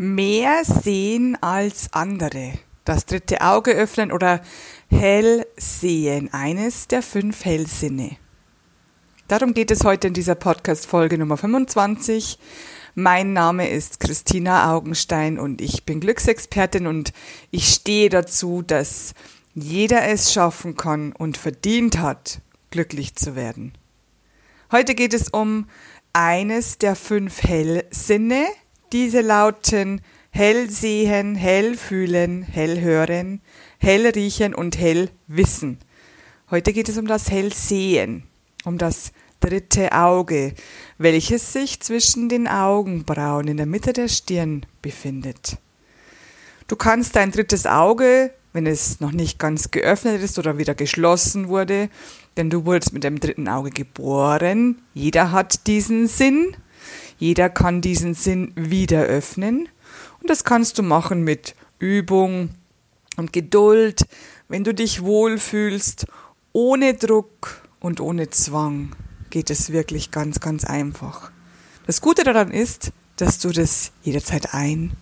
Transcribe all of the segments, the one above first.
mehr sehen als andere, das dritte Auge öffnen oder hell sehen, eines der fünf Hellsinne. Darum geht es heute in dieser Podcast-Folge Nummer 25. Mein Name ist Christina Augenstein und ich bin Glücksexpertin und ich stehe dazu, dass jeder es schaffen kann und verdient hat, glücklich zu werden. Heute geht es um eines der fünf Hellsinne, diese lauten hell sehen, hell fühlen, hell hören, hell riechen und hell wissen. Heute geht es um das Hellsehen, um das dritte Auge, welches sich zwischen den Augenbrauen in der Mitte der Stirn befindet. Du kannst dein drittes Auge, wenn es noch nicht ganz geöffnet ist oder wieder geschlossen wurde, denn du wurdest mit dem dritten Auge geboren, jeder hat diesen Sinn, jeder kann diesen Sinn wieder öffnen. Und das kannst du machen mit Übung und Geduld, wenn du dich wohlfühlst, ohne Druck und ohne Zwang geht es wirklich ganz, ganz einfach. Das Gute daran ist, dass du das jederzeit ein-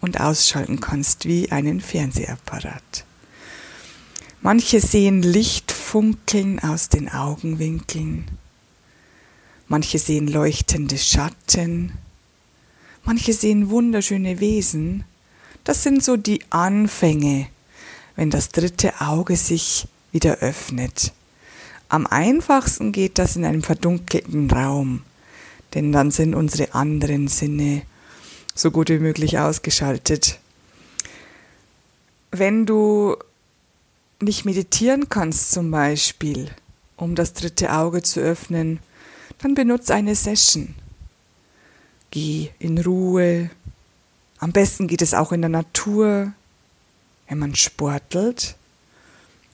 und ausschalten kannst wie einen Fernsehapparat. Manche sehen Licht funkeln aus den Augenwinkeln. Manche sehen leuchtende Schatten, manche sehen wunderschöne Wesen. Das sind so die Anfänge, wenn das dritte Auge sich wieder öffnet. Am einfachsten geht das in einem verdunkelten Raum, denn dann sind unsere anderen Sinne so gut wie möglich ausgeschaltet. Wenn du nicht meditieren kannst zum Beispiel, um das dritte Auge zu öffnen, dann benutze eine Session. Geh in Ruhe. Am besten geht es auch in der Natur, wenn man sportelt,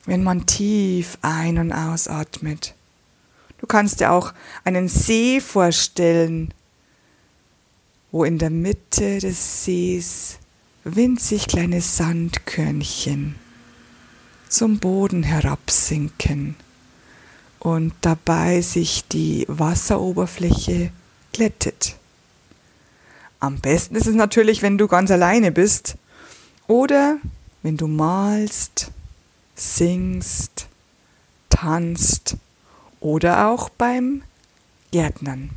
wenn man tief ein- und ausatmet. Du kannst dir auch einen See vorstellen, wo in der Mitte des Sees winzig kleine Sandkörnchen zum Boden herabsinken und dabei sich die Wasseroberfläche glättet. Am besten ist es natürlich, wenn du ganz alleine bist oder wenn du malst, singst, tanzt oder auch beim Gärtnern.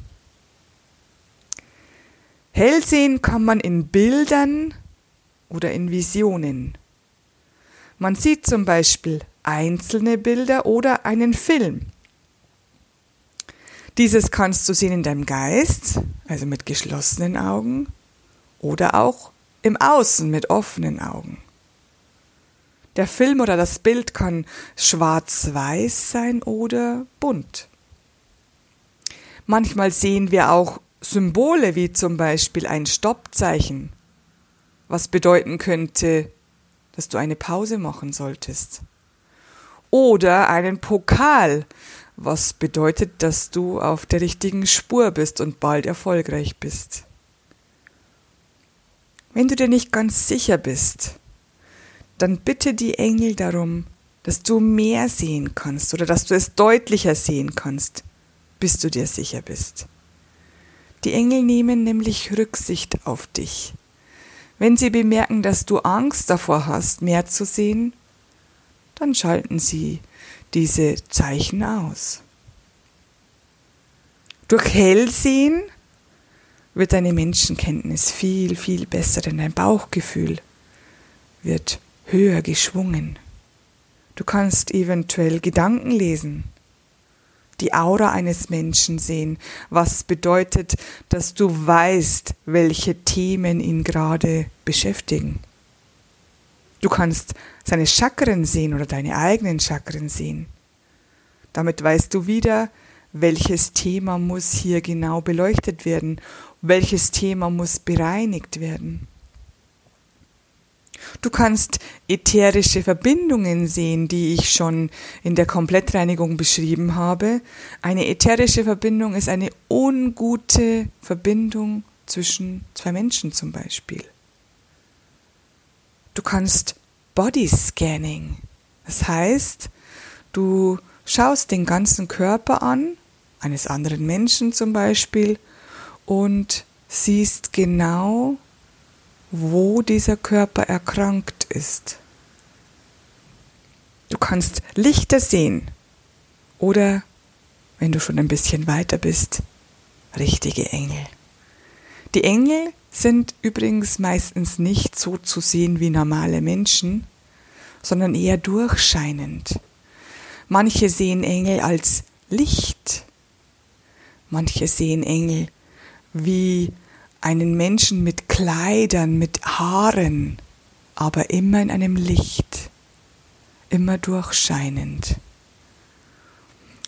Hellsehen kann man in Bildern oder in Visionen. Man sieht zum Beispiel einzelne Bilder oder einen Film. Dieses kannst du sehen in deinem Geist, also mit geschlossenen Augen, oder auch im Außen mit offenen Augen. Der Film oder das Bild kann schwarz-weiß sein oder bunt. Manchmal sehen wir auch Symbole wie zum Beispiel ein Stoppzeichen, was bedeuten könnte, dass du eine Pause machen solltest. Oder einen Pokal, was bedeutet, dass du auf der richtigen Spur bist und bald erfolgreich bist. Wenn du dir nicht ganz sicher bist, dann bitte die Engel darum, dass du mehr sehen kannst oder dass du es deutlicher sehen kannst, bis du dir sicher bist. Die Engel nehmen nämlich Rücksicht auf dich. Wenn sie bemerken, dass du Angst davor hast, mehr zu sehen, dann schalten sie diese Zeichen aus. Durch Hellsehen wird deine Menschenkenntnis viel, viel besser, denn dein Bauchgefühl wird höher geschwungen. Du kannst eventuell Gedanken lesen, die Aura eines Menschen sehen, was bedeutet, dass du weißt, welche Themen ihn gerade beschäftigen. Du kannst seine Chakren sehen oder deine eigenen Chakren sehen. Damit weißt du wieder, welches Thema muss hier genau beleuchtet werden, welches Thema muss bereinigt werden. Du kannst ätherische Verbindungen sehen, die ich schon in der Komplettreinigung beschrieben habe. Eine ätherische Verbindung ist eine ungute Verbindung zwischen zwei Menschen zum Beispiel. Du kannst Body Scanning. Das heißt, du schaust den ganzen Körper an, eines anderen Menschen zum Beispiel, und siehst genau, wo dieser Körper erkrankt ist. Du kannst Lichter sehen oder, wenn du schon ein bisschen weiter bist, richtige Engel. Die Engel sind übrigens meistens nicht so zu sehen wie normale Menschen, sondern eher durchscheinend. Manche sehen Engel als Licht, manche sehen Engel wie einen Menschen mit Kleidern, mit Haaren, aber immer in einem Licht, immer durchscheinend.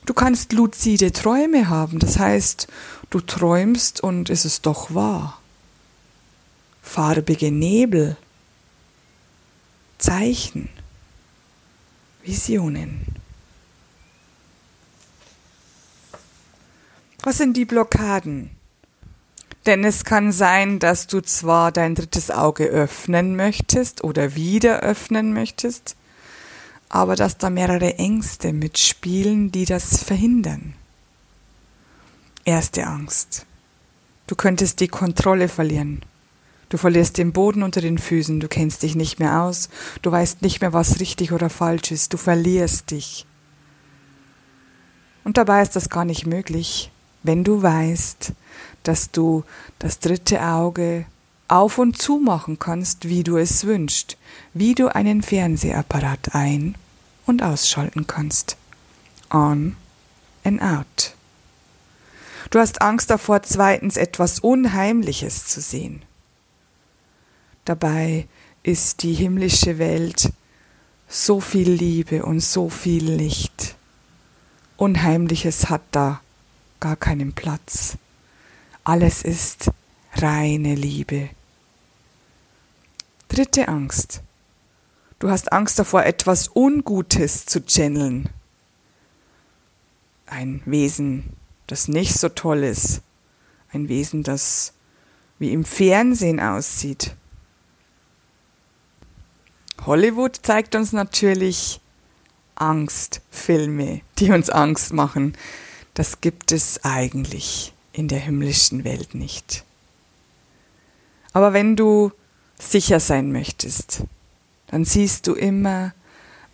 Du kannst luzide Träume haben, das heißt, du träumst und es ist doch wahr. Farbige Nebel, Zeichen, Visionen. Was sind die Blockaden? Denn es kann sein, dass du zwar dein drittes Auge öffnen möchtest oder wieder öffnen möchtest, aber dass da mehrere Ängste mitspielen, die das verhindern. Erste Angst. Du könntest die Kontrolle verlieren. Du verlierst den Boden unter den Füßen, du kennst dich nicht mehr aus, du weißt nicht mehr, was richtig oder falsch ist, du verlierst dich. Und dabei ist das gar nicht möglich, wenn du weißt, dass du das dritte Auge auf und zu machen kannst, wie du es wünschst, wie du einen Fernsehapparat ein- und ausschalten kannst. On and out. Du hast Angst davor, zweitens etwas Unheimliches zu sehen. Dabei ist die himmlische Welt so viel Liebe und so viel Licht. Unheimliches hat da gar keinen Platz. Alles ist reine Liebe. Dritte Angst. Du hast Angst davor, etwas Ungutes zu channeln. Ein Wesen, das nicht so toll ist. Ein Wesen, das wie im Fernsehen aussieht. Hollywood zeigt uns natürlich Angstfilme, die uns Angst machen. Das gibt es eigentlich in der himmlischen Welt nicht. Aber wenn du sicher sein möchtest, dann siehst du immer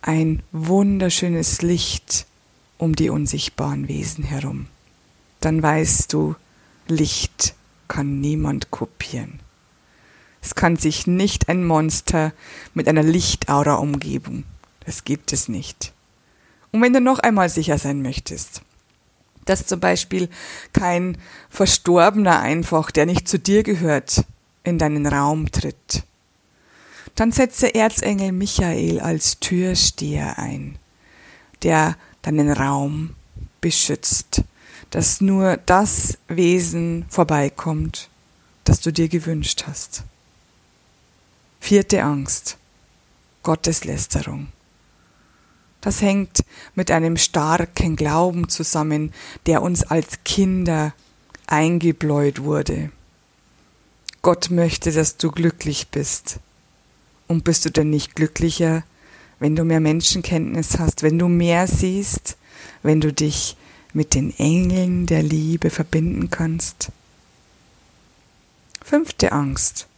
ein wunderschönes Licht um die unsichtbaren Wesen herum. Dann weißt du, Licht kann niemand kopieren. Es kann sich nicht ein Monster mit einer Lichtaura umgeben. Das gibt es nicht. Und wenn du noch einmal sicher sein möchtest, dass zum Beispiel kein Verstorbener einfach, der nicht zu dir gehört, in deinen Raum tritt. Dann setze Erzengel Michael als Türsteher ein, der deinen Raum beschützt, dass nur das Wesen vorbeikommt, das du dir gewünscht hast. Vierte Angst. Gotteslästerung. Das hängt mit einem starken Glauben zusammen, der uns als Kinder eingebläut wurde. Gott möchte, dass du glücklich bist. Und bist du denn nicht glücklicher, wenn du mehr Menschenkenntnis hast, wenn du mehr siehst, wenn du dich mit den Engeln der Liebe verbinden kannst? Fünfte Angst.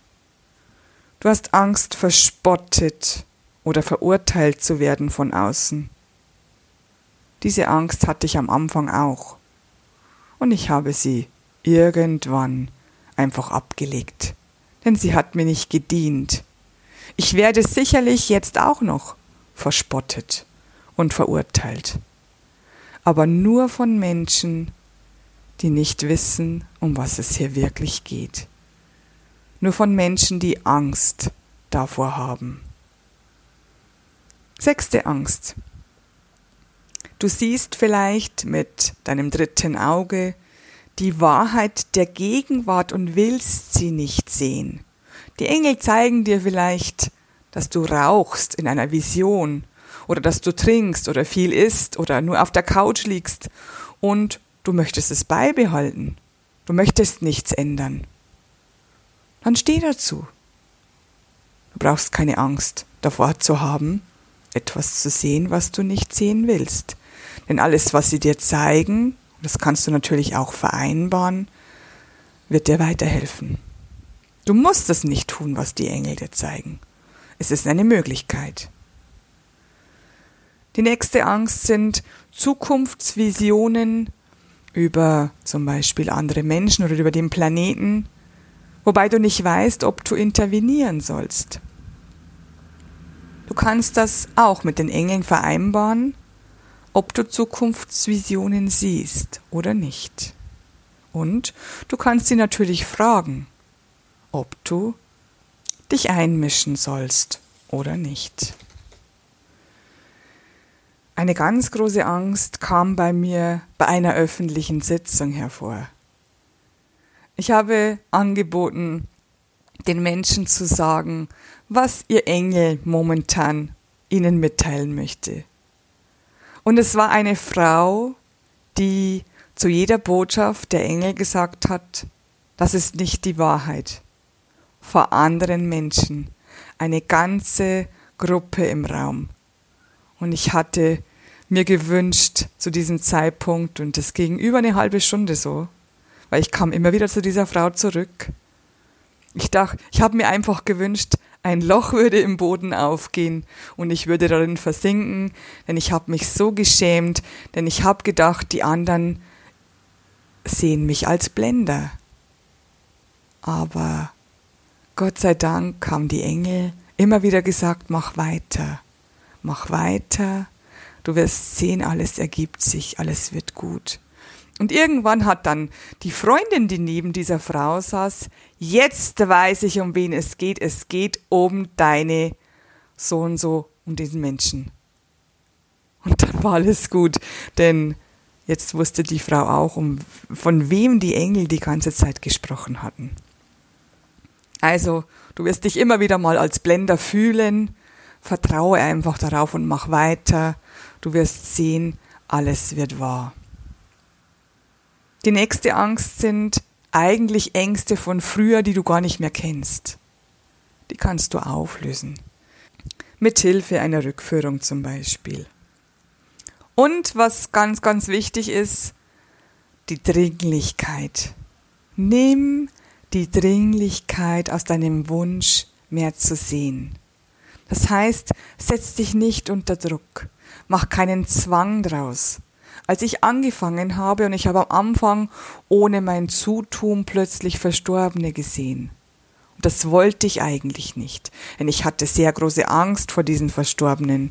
Du hast Angst, verspottet oder verurteilt zu werden von außen. Diese Angst hatte ich am Anfang auch. Und ich habe sie irgendwann einfach abgelegt. Denn sie hat mir nicht gedient. Ich werde sicherlich jetzt auch noch verspottet und verurteilt. Aber nur von Menschen, die nicht wissen, um was es hier wirklich geht. Nur von Menschen, die Angst davor haben. Sechste Angst. Du siehst vielleicht mit deinem dritten Auge die Wahrheit der Gegenwart und willst sie nicht sehen. Die Engel zeigen dir vielleicht, dass du rauchst in einer Vision oder dass du trinkst oder viel isst oder nur auf der Couch liegst und du möchtest es beibehalten. Du möchtest nichts ändern. Dann steh dazu. Du brauchst keine Angst davor zu haben, etwas zu sehen, was du nicht sehen willst. Denn alles, was sie dir zeigen, das kannst du natürlich auch vereinbaren, wird dir weiterhelfen. Du musst es nicht tun, was die Engel dir zeigen. Es ist eine Möglichkeit. Die nächste Angst sind Zukunftsvisionen über zum Beispiel andere Menschen oder über den Planeten, wobei du nicht weißt, ob du intervenieren sollst. Du kannst das auch mit den Engeln vereinbaren, ob du Zukunftsvisionen siehst oder nicht. Und du kannst sie natürlich fragen, ob du dich einmischen sollst oder nicht. Eine ganz große Angst kam bei mir bei einer öffentlichen Sitzung hervor. Ich habe angeboten, den Menschen zu sagen, was ihr Engel momentan ihnen mitteilen möchte. Und es war eine Frau, die zu jeder Botschaft der Engel gesagt hat, das ist nicht die Wahrheit. Vor anderen Menschen. Eine ganze Gruppe im Raum. Und ich hatte mir gewünscht zu diesem Zeitpunkt, und das ging über eine halbe Stunde so, weil ich kam immer wieder zu dieser Frau zurück. Ich dachte, ich habe mir einfach gewünscht, ein Loch würde im Boden aufgehen und ich würde darin versinken, denn ich habe mich so geschämt, denn ich habe gedacht, die anderen sehen mich als Blender. Aber Gott sei Dank haben die Engel immer wieder gesagt, mach weiter, mach weiter, du wirst sehen, alles ergibt sich, alles wird gut. Und irgendwann hat dann die Freundin, die neben dieser Frau saß, jetzt weiß ich, um wen es geht. Es geht um deine so und so, um diesen Menschen. Und dann war alles gut, denn jetzt wusste die Frau auch, um, von wem die Engel die ganze Zeit gesprochen hatten. Also, du wirst dich immer wieder mal als Blender fühlen. Vertraue einfach darauf und mach weiter. Du wirst sehen, alles wird wahr. Die nächste Angst sind eigentlich Ängste von früher, die du gar nicht mehr kennst. Die kannst du auflösen. Mit Hilfe einer Rückführung zum Beispiel. Und was ganz, ganz wichtig ist, die Dringlichkeit. Nimm die Dringlichkeit aus deinem Wunsch, mehr zu sehen. Das heißt, setz dich nicht unter Druck, mach keinen Zwang draus. Als ich angefangen habe und ich habe am Anfang ohne mein Zutun plötzlich Verstorbene gesehen. Und das wollte ich eigentlich nicht, denn ich hatte sehr große Angst vor diesen Verstorbenen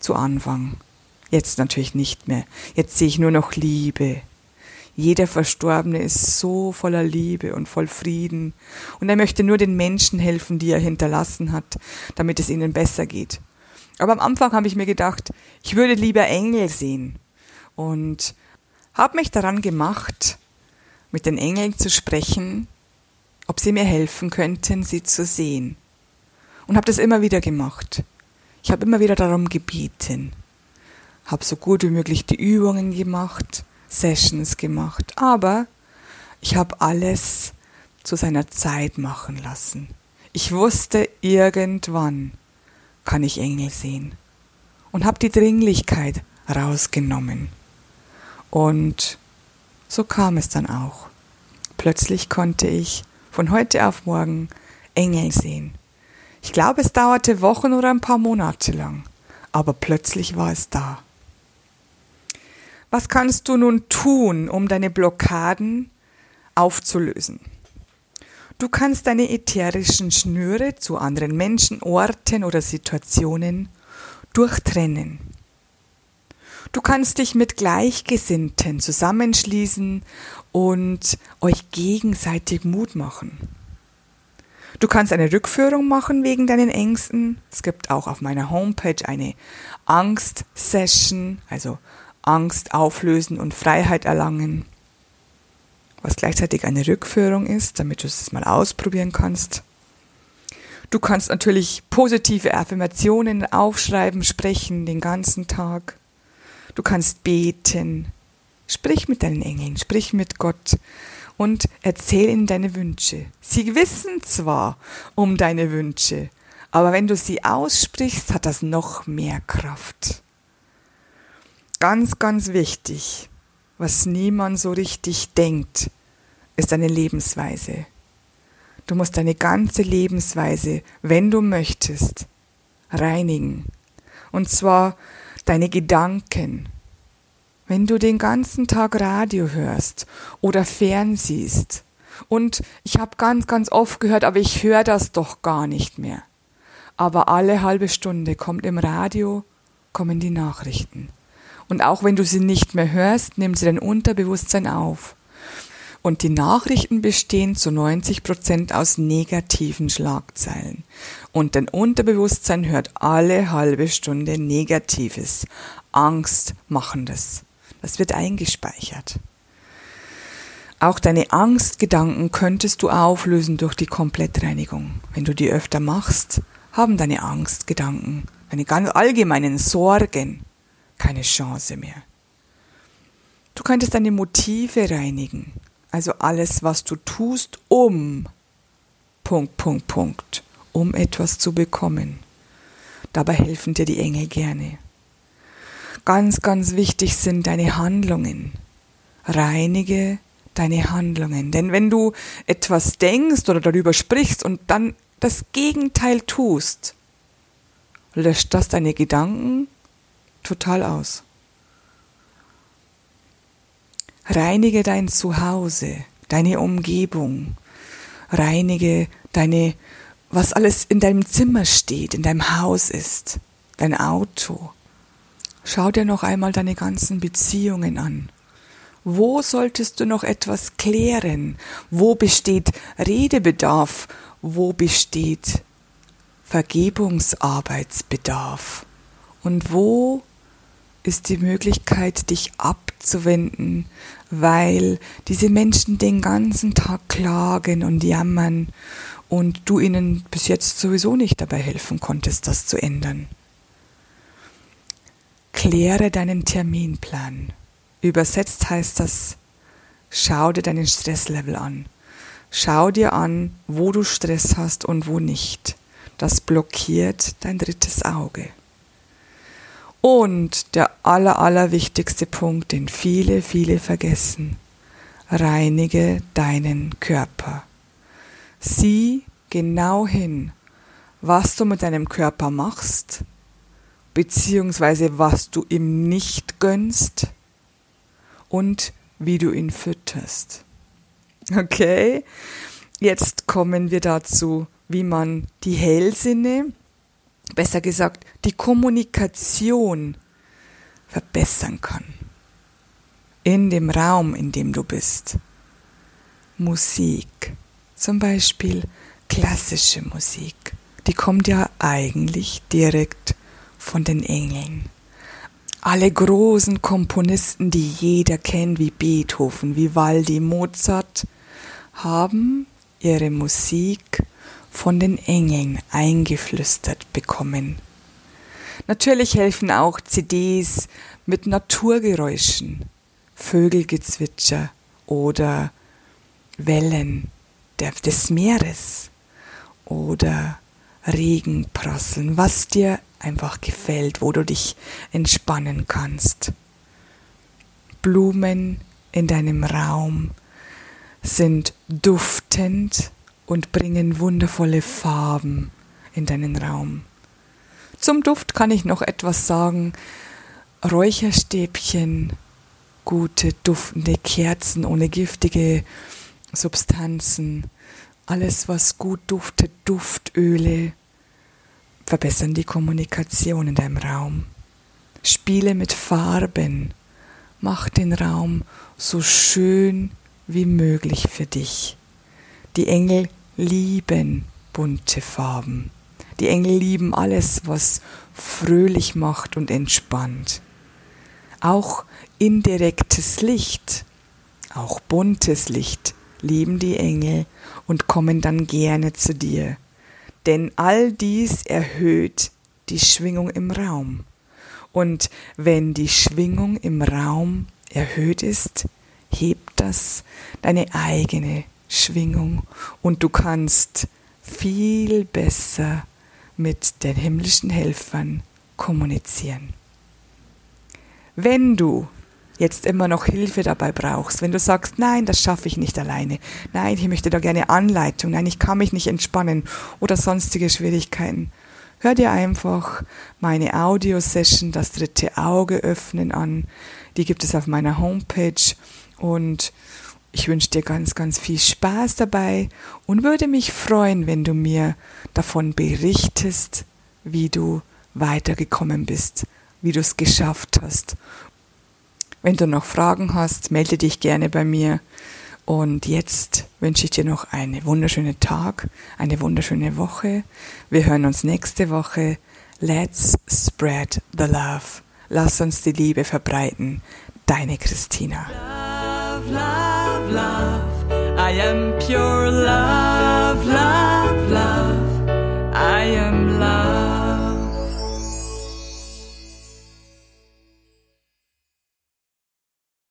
zu Anfang. Jetzt natürlich nicht mehr. Jetzt sehe ich nur noch Liebe, jeder Verstorbene ist so voller Liebe und voll Frieden. Und er möchte nur den Menschen helfen, die er hinterlassen hat, damit es ihnen besser geht. Aber am Anfang habe ich mir gedacht, ich würde lieber Engel sehen. Und habe mich daran gemacht, mit den Engeln zu sprechen, ob sie mir helfen könnten, sie zu sehen. Und habe das immer wieder gemacht. Ich habe immer wieder darum gebeten, habe so gut wie möglich die Übungen gemacht, Sessions gemacht, aber ich habe alles zu seiner Zeit machen lassen. Ich wusste, irgendwann kann ich Engel sehen und habe die Dringlichkeit rausgenommen. Und so kam es dann auch. Plötzlich konnte ich von heute auf morgen Engel sehen. Ich glaube, es dauerte Wochen oder ein paar Monate lang, aber plötzlich war es da. Was kannst du nun tun, um deine Blockaden aufzulösen? Du kannst deine ätherischen Schnüre zu anderen Menschen, Orten oder Situationen durchtrennen. Du kannst dich mit Gleichgesinnten zusammenschließen und euch gegenseitig Mut machen. Du kannst eine Rückführung machen wegen deinen Ängsten. Es gibt auch auf meiner Homepage eine Angst-Session, also Angst auflösen und Freiheit erlangen, was gleichzeitig eine Rückführung ist, damit du es mal ausprobieren kannst. Du kannst natürlich positive Affirmationen aufschreiben, sprechen den ganzen Tag. Du kannst beten. Sprich mit deinen Engeln, sprich mit Gott und erzähl ihnen deine Wünsche. Sie wissen zwar um deine Wünsche, aber wenn du sie aussprichst, hat das noch mehr Kraft ganz, ganz wichtig, was niemand so richtig denkt, ist eine Lebensweise. Du musst deine ganze Lebensweise, wenn du möchtest, reinigen. Und zwar deine Gedanken. Wenn du den ganzen Tag Radio hörst oder fernsiehst, und ich habe ganz, ganz oft gehört, aber ich höre das doch gar nicht mehr. Aber alle halbe Stunde kommt im Radio, kommen die Nachrichten. Und auch wenn du sie nicht mehr hörst, nimmt sie dein Unterbewusstsein auf. Und die Nachrichten bestehen zu 90 Prozent aus negativen Schlagzeilen. Und dein Unterbewusstsein hört alle halbe Stunde Negatives, Angstmachendes. Das wird eingespeichert. Auch deine Angstgedanken könntest du auflösen durch die Komplettreinigung. Wenn du die öfter machst, haben deine Angstgedanken, deine ganz allgemeinen Sorgen keine Chance mehr. Du könntest deine Motive reinigen, also alles, was du tust, um Punkt, Punkt, Punkt, um etwas zu bekommen. Dabei helfen dir die Engel gerne. Ganz, ganz wichtig sind deine Handlungen. Reinige deine Handlungen. Denn wenn du etwas denkst oder darüber sprichst und dann das Gegenteil tust, löscht das deine Gedanken total aus. Reinige dein Zuhause, deine Umgebung, reinige deine, was alles in deinem Zimmer steht, in deinem Haus ist, dein Auto. Schau dir noch einmal deine ganzen Beziehungen an. Wo solltest du noch etwas klären? Wo besteht Redebedarf? Wo besteht Vergebungsarbeitsbedarf? Und wo ist die Möglichkeit, dich abzuwenden, weil diese Menschen den ganzen Tag klagen und jammern und du ihnen bis jetzt sowieso nicht dabei helfen konntest, das zu ändern. Kläre deinen Terminplan. Übersetzt heißt das, schau dir deinen Stresslevel an. Schau dir an, wo du Stress hast und wo nicht. Das blockiert dein drittes Auge. Und der aller, aller wichtigste Punkt, den viele, viele vergessen. Reinige deinen Körper. Sieh genau hin, was du mit deinem Körper machst, beziehungsweise was du ihm nicht gönnst und wie du ihn fütterst. Okay, jetzt kommen wir dazu, wie man die Hellsinne besser gesagt, die Kommunikation verbessern kann. In dem Raum, in dem du bist. Musik, zum Beispiel klassische Musik, die kommt ja eigentlich direkt von den Engeln. Alle großen Komponisten, die jeder kennt, wie Beethoven, Vivaldi, Mozart, haben ihre Musik von den Engeln eingeflüstert bekommen. Natürlich helfen auch CDs mit Naturgeräuschen, Vögelgezwitscher oder Wellen des Meeres oder Regenprasseln, was dir einfach gefällt, wo du dich entspannen kannst. Blumen in deinem Raum sind duftend und bringen wundervolle Farben in deinen Raum. Zum Duft kann ich noch etwas sagen. Räucherstäbchen, gute duftende Kerzen ohne giftige Substanzen, alles was gut duftet, Duftöle, verbessern die Kommunikation in deinem Raum. Spiele mit Farben, mach den Raum so schön wie möglich für dich. Die Engel lieben bunte Farben. Die Engel lieben alles, was fröhlich macht und entspannt. Auch indirektes Licht, auch buntes Licht lieben die Engel und kommen dann gerne zu dir. Denn all dies erhöht die Schwingung im Raum. Und wenn die Schwingung im Raum erhöht ist, hebt das deine eigene Schwingung und du kannst viel besser mit den himmlischen Helfern kommunizieren. Wenn du jetzt immer noch Hilfe dabei brauchst, wenn du sagst, nein, das schaffe ich nicht alleine, nein, ich möchte da gerne Anleitung, nein, ich kann mich nicht entspannen oder sonstige Schwierigkeiten, hör dir einfach meine Audio-Session, das dritte Auge öffnen an. Die gibt es auf meiner Homepage und ich wünsche dir ganz, ganz viel Spaß dabei und würde mich freuen, wenn du mir davon berichtest, wie du weitergekommen bist, wie du es geschafft hast wenn du noch Fragen hast, melde dich gerne bei mir. Und jetzt wünsche ich dir noch einen wunderschönen Tag, eine wunderschöne Woche. Wir hören uns nächste Woche. Let's spread the love. Lass uns die Liebe verbreiten. Deine Christina. Love, love, love. I am pure love.